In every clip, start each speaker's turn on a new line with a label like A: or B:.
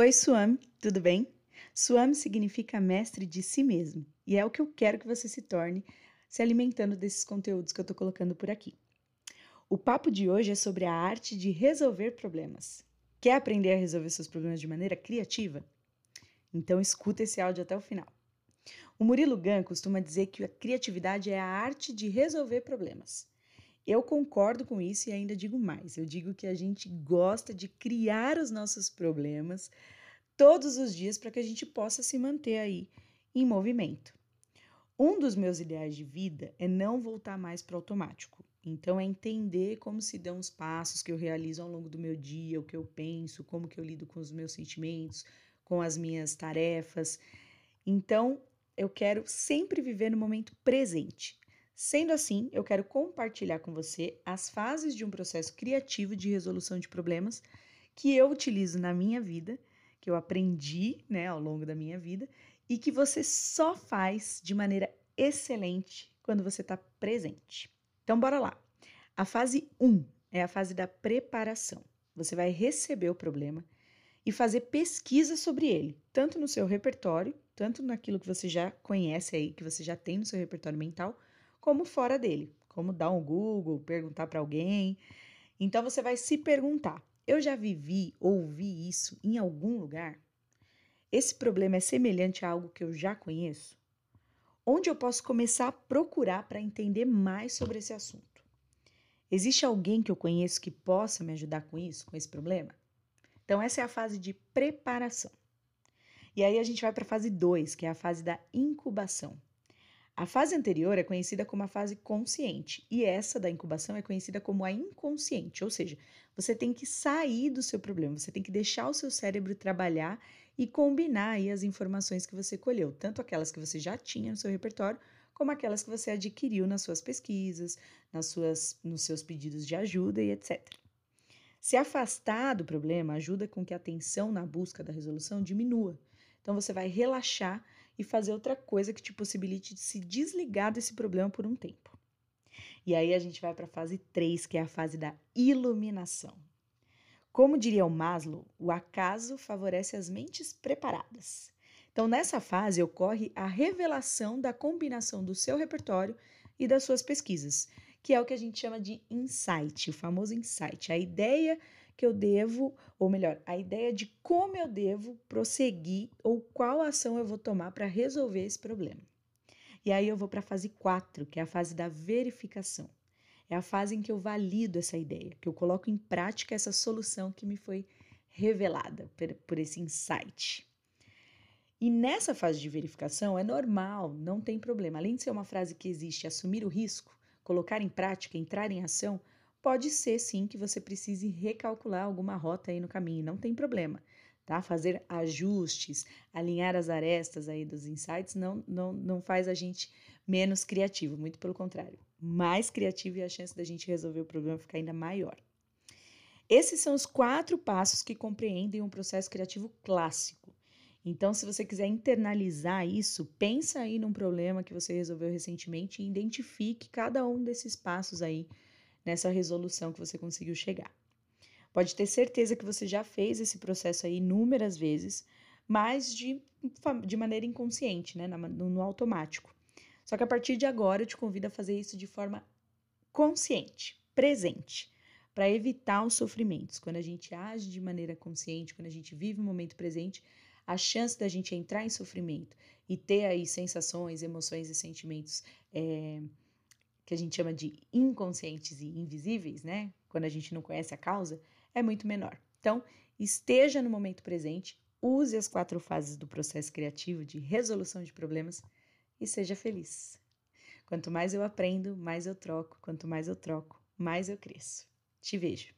A: Oi, Swami, tudo bem? Swami significa mestre de si mesmo e é o que eu quero que você se torne se alimentando desses conteúdos que eu estou colocando por aqui. O papo de hoje é sobre a arte de resolver problemas. Quer aprender a resolver seus problemas de maneira criativa? Então escuta esse áudio até o final. O Murilo Gun costuma dizer que a criatividade é a arte de resolver problemas. Eu concordo com isso e ainda digo mais. Eu digo que a gente gosta de criar os nossos problemas todos os dias para que a gente possa se manter aí em movimento. Um dos meus ideais de vida é não voltar mais para o automático. Então é entender como se dão os passos que eu realizo ao longo do meu dia, o que eu penso, como que eu lido com os meus sentimentos, com as minhas tarefas. Então, eu quero sempre viver no momento presente. Sendo assim, eu quero compartilhar com você as fases de um processo criativo de resolução de problemas que eu utilizo na minha vida, que eu aprendi né, ao longo da minha vida e que você só faz de maneira excelente quando você está presente. Então, bora lá. A fase 1 é a fase da preparação. Você vai receber o problema e fazer pesquisa sobre ele, tanto no seu repertório, tanto naquilo que você já conhece aí, que você já tem no seu repertório mental, como fora dele, como dar um Google, perguntar para alguém. Então você vai se perguntar: eu já vivi, ouvi isso em algum lugar? Esse problema é semelhante a algo que eu já conheço? Onde eu posso começar a procurar para entender mais sobre esse assunto? Existe alguém que eu conheço que possa me ajudar com isso, com esse problema? Então, essa é a fase de preparação. E aí a gente vai para a fase 2, que é a fase da incubação. A fase anterior é conhecida como a fase consciente e essa da incubação é conhecida como a inconsciente, ou seja, você tem que sair do seu problema, você tem que deixar o seu cérebro trabalhar e combinar aí as informações que você colheu, tanto aquelas que você já tinha no seu repertório, como aquelas que você adquiriu nas suas pesquisas, nas suas, nos seus pedidos de ajuda e etc. Se afastar do problema ajuda com que a tensão na busca da resolução diminua. Então você vai relaxar e fazer outra coisa que te possibilite de se desligar desse problema por um tempo. E aí a gente vai para a fase 3, que é a fase da iluminação. Como diria o Maslow, o acaso favorece as mentes preparadas. Então, nessa fase ocorre a revelação da combinação do seu repertório e das suas pesquisas, que é o que a gente chama de insight, o famoso insight, a ideia que eu devo, ou melhor, a ideia de como eu devo prosseguir ou qual ação eu vou tomar para resolver esse problema. E aí eu vou para a fase 4, que é a fase da verificação. É a fase em que eu valido essa ideia, que eu coloco em prática essa solução que me foi revelada por, por esse insight. E nessa fase de verificação é normal, não tem problema. Além de ser uma frase que existe assumir o risco, colocar em prática, entrar em ação, Pode ser sim que você precise recalcular alguma rota aí no caminho, não tem problema, tá? Fazer ajustes, alinhar as arestas aí dos insights não, não, não faz a gente menos criativo, muito pelo contrário, mais criativo e a chance da gente resolver o problema ficar ainda maior. Esses são os quatro passos que compreendem um processo criativo clássico. Então, se você quiser internalizar isso, pensa aí num problema que você resolveu recentemente e identifique cada um desses passos aí nessa resolução que você conseguiu chegar. Pode ter certeza que você já fez esse processo aí inúmeras vezes, mas de, de maneira inconsciente, né, no, no automático. Só que a partir de agora eu te convido a fazer isso de forma consciente, presente, para evitar os sofrimentos. Quando a gente age de maneira consciente, quando a gente vive o momento presente, a chance da gente entrar em sofrimento e ter aí sensações, emoções e sentimentos é, que a gente chama de inconscientes e invisíveis, né? Quando a gente não conhece a causa, é muito menor. Então, esteja no momento presente, use as quatro fases do processo criativo de resolução de problemas e seja feliz. Quanto mais eu aprendo, mais eu troco. Quanto mais eu troco, mais eu cresço. Te vejo.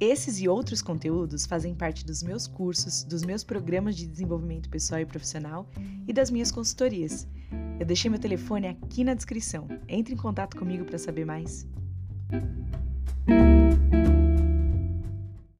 A: Esses e outros conteúdos fazem parte dos meus cursos, dos meus programas de desenvolvimento pessoal e profissional e das minhas consultorias. Eu deixei meu telefone aqui na descrição. Entre em contato comigo para saber mais.